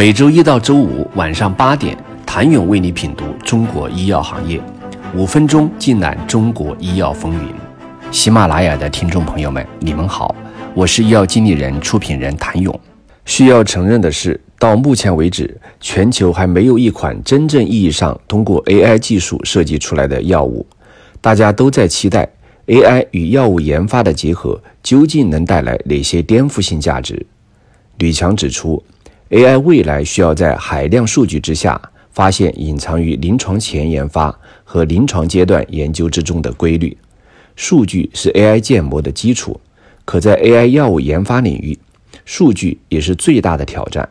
每周一到周五晚上八点，谭勇为你品读中国医药行业，五分钟尽览中国医药风云。喜马拉雅的听众朋友们，你们好，我是医药经理人、出品人谭勇。需要承认的是，到目前为止，全球还没有一款真正意义上通过 AI 技术设计出来的药物。大家都在期待 AI 与药物研发的结合究竟能带来哪些颠覆性价值。吕强指出。AI 未来需要在海量数据之下发现隐藏于临床前研发和临床阶段研究之中的规律。数据是 AI 建模的基础，可在 AI 药物研发领域，数据也是最大的挑战。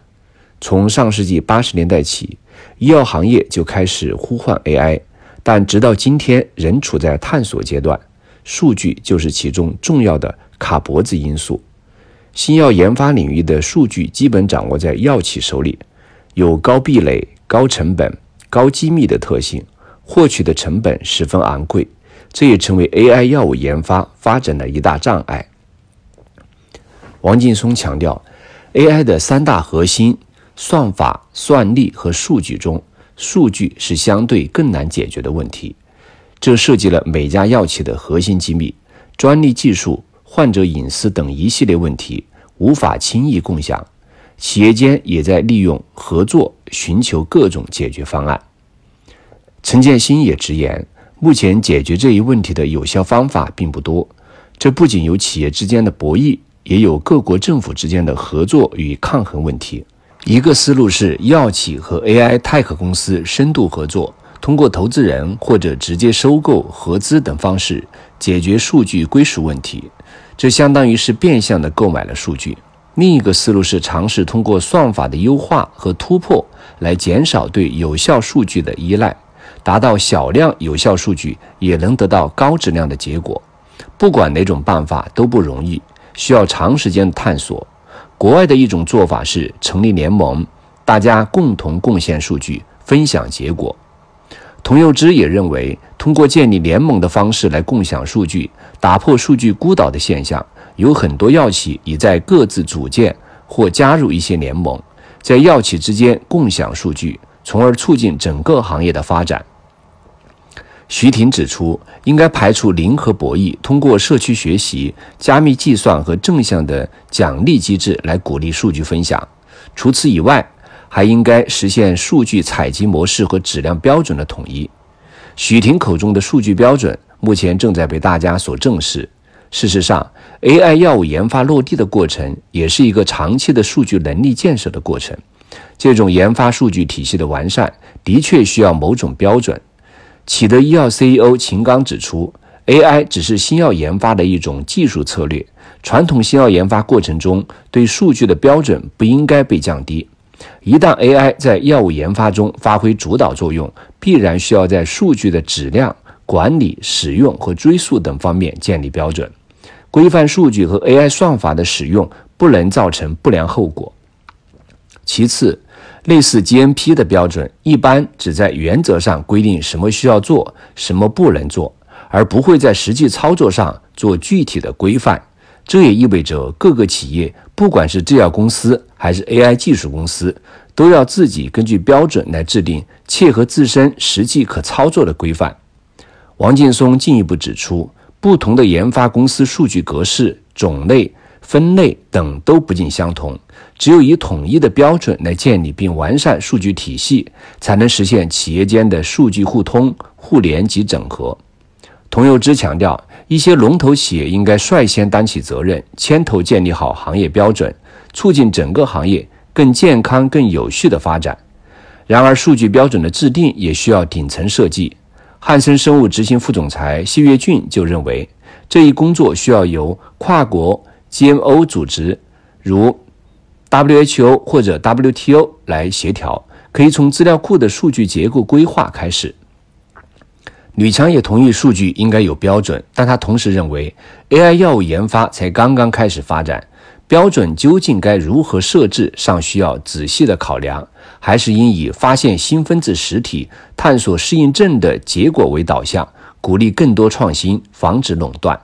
从上世纪八十年代起，医药行业就开始呼唤 AI，但直到今天仍处在探索阶段。数据就是其中重要的卡脖子因素。新药研发领域的数据基本掌握在药企手里，有高壁垒、高成本、高机密的特性，获取的成本十分昂贵，这也成为 AI 药物研发发展的一大障碍。王劲松强调，AI 的三大核心——算法、算力和数据中，数据是相对更难解决的问题，这涉及了每家药企的核心机密、专利技术。患者隐私等一系列问题无法轻易共享，企业间也在利用合作寻求各种解决方案。陈建新也直言，目前解决这一问题的有效方法并不多。这不仅有企业之间的博弈，也有各国政府之间的合作与抗衡问题。一个思路是药企和 AI Tech 公司深度合作，通过投资人或者直接收购、合资等方式解决数据归属问题。这相当于是变相的购买了数据。另一个思路是尝试通过算法的优化和突破来减少对有效数据的依赖，达到小量有效数据也能得到高质量的结果。不管哪种办法都不容易，需要长时间的探索。国外的一种做法是成立联盟，大家共同贡献数据，分享结果。童佑之也认为，通过建立联盟的方式来共享数据，打破数据孤岛的现象。有很多药企已在各自组建或加入一些联盟，在药企之间共享数据，从而促进整个行业的发展。徐婷指出，应该排除零和博弈，通过社区学习、加密计算和正向的奖励机制来鼓励数据分享。除此以外，还应该实现数据采集模式和质量标准的统一。许婷口中的数据标准，目前正在被大家所正视。事实上，AI 药物研发落地的过程，也是一个长期的数据能力建设的过程。这种研发数据体系的完善，的确需要某种标准。启德医药 CEO 秦刚指出，AI 只是新药研发的一种技术策略，传统新药研发过程中对数据的标准不应该被降低。一旦 AI 在药物研发中发挥主导作用，必然需要在数据的质量管理、使用和追溯等方面建立标准，规范数据和 AI 算法的使用，不能造成不良后果。其次，类似 GMP 的标准一般只在原则上规定什么需要做，什么不能做，而不会在实际操作上做具体的规范。这也意味着各个企业，不管是制药公司还是 AI 技术公司，都要自己根据标准来制定切合自身实际可操作的规范。王劲松进一步指出，不同的研发公司数据格式、种类、分类等都不尽相同，只有以统一的标准来建立并完善数据体系，才能实现企业间的数据互通、互联及整合。童佑之强调。一些龙头企业应该率先担起责任，牵头建立好行业标准，促进整个行业更健康、更有序的发展。然而，数据标准的制定也需要顶层设计。汉森生物执行副总裁谢跃俊就认为，这一工作需要由跨国 GMO 组织，如 WHO 或者 WTO 来协调，可以从资料库的数据结构规划开始。吕强也同意数据应该有标准，但他同时认为，AI 药物研发才刚刚开始发展，标准究竟该如何设置，尚需要仔细的考量，还是应以发现新分子实体、探索适应症的结果为导向，鼓励更多创新，防止垄断。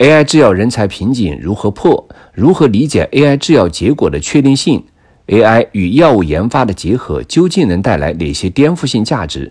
AI 制药人才瓶颈如何破？如何理解 AI 制药结果的确定性？AI 与药物研发的结合究竟能带来哪些颠覆性价值？